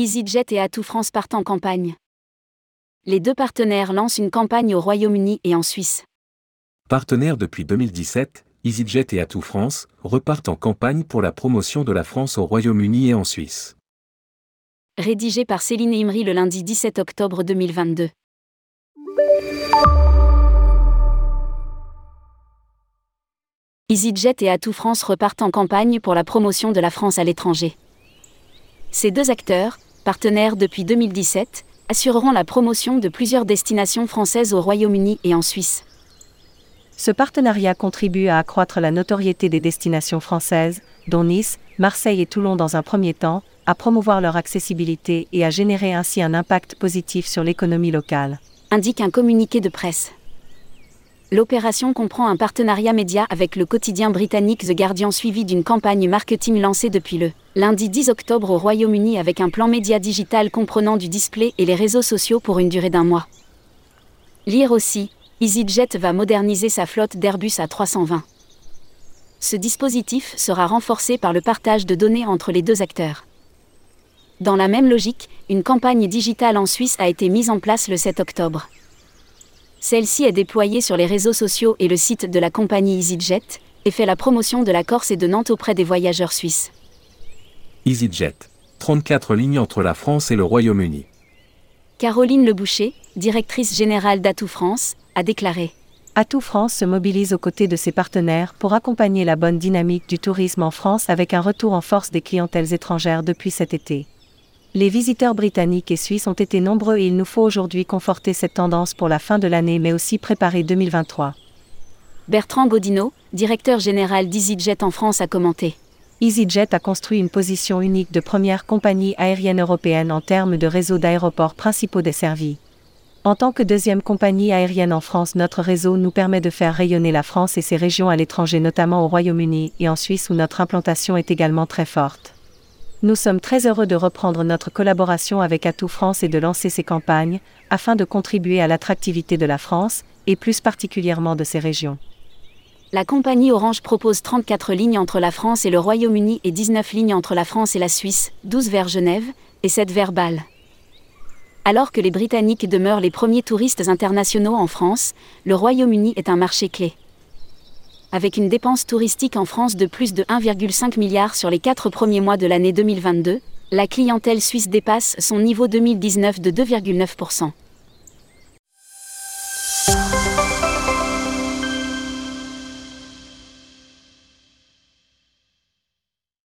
EasyJet et Atout France partent en campagne. Les deux partenaires lancent une campagne au Royaume-Uni et en Suisse. Partenaires depuis 2017, EasyJet et Atout France repartent en campagne pour la promotion de la France au Royaume-Uni et en Suisse. Rédigé par Céline Imri le lundi 17 octobre 2022. EasyJet et Atout France repartent en campagne pour la promotion de la France à l'étranger. Ces deux acteurs, partenaires depuis 2017, assureront la promotion de plusieurs destinations françaises au Royaume-Uni et en Suisse. Ce partenariat contribue à accroître la notoriété des destinations françaises, dont Nice, Marseille et Toulon dans un premier temps, à promouvoir leur accessibilité et à générer ainsi un impact positif sur l'économie locale. Indique un communiqué de presse. L'opération comprend un partenariat média avec le quotidien britannique The Guardian suivi d'une campagne marketing lancée depuis le lundi 10 octobre au Royaume-Uni avec un plan média digital comprenant du display et les réseaux sociaux pour une durée d'un mois. Lire aussi, EasyJet va moderniser sa flotte d'Airbus A320. Ce dispositif sera renforcé par le partage de données entre les deux acteurs. Dans la même logique, une campagne digitale en Suisse a été mise en place le 7 octobre. Celle-ci est déployée sur les réseaux sociaux et le site de la compagnie EasyJet, et fait la promotion de la Corse et de Nantes auprès des voyageurs suisses. EasyJet. 34 lignes entre la France et le Royaume-Uni. Caroline Leboucher, directrice générale d'Atout France, a déclaré Atout France se mobilise aux côtés de ses partenaires pour accompagner la bonne dynamique du tourisme en France avec un retour en force des clientèles étrangères depuis cet été. Les visiteurs britanniques et suisses ont été nombreux et il nous faut aujourd'hui conforter cette tendance pour la fin de l'année mais aussi préparer 2023. Bertrand Godineau, directeur général d'EasyJet en France, a commenté. EasyJet a construit une position unique de première compagnie aérienne européenne en termes de réseau d'aéroports principaux desservis. En tant que deuxième compagnie aérienne en France, notre réseau nous permet de faire rayonner la France et ses régions à l'étranger, notamment au Royaume-Uni et en Suisse où notre implantation est également très forte. Nous sommes très heureux de reprendre notre collaboration avec Atout France et de lancer ces campagnes, afin de contribuer à l'attractivité de la France, et plus particulièrement de ces régions. La compagnie Orange propose 34 lignes entre la France et le Royaume-Uni et 19 lignes entre la France et la Suisse, 12 vers Genève, et 7 vers Bâle. Alors que les Britanniques demeurent les premiers touristes internationaux en France, le Royaume-Uni est un marché clé avec une dépense touristique en France de plus de 1,5 milliard sur les quatre premiers mois de l'année 2022, la clientèle suisse dépasse son niveau 2019 de 2,9%.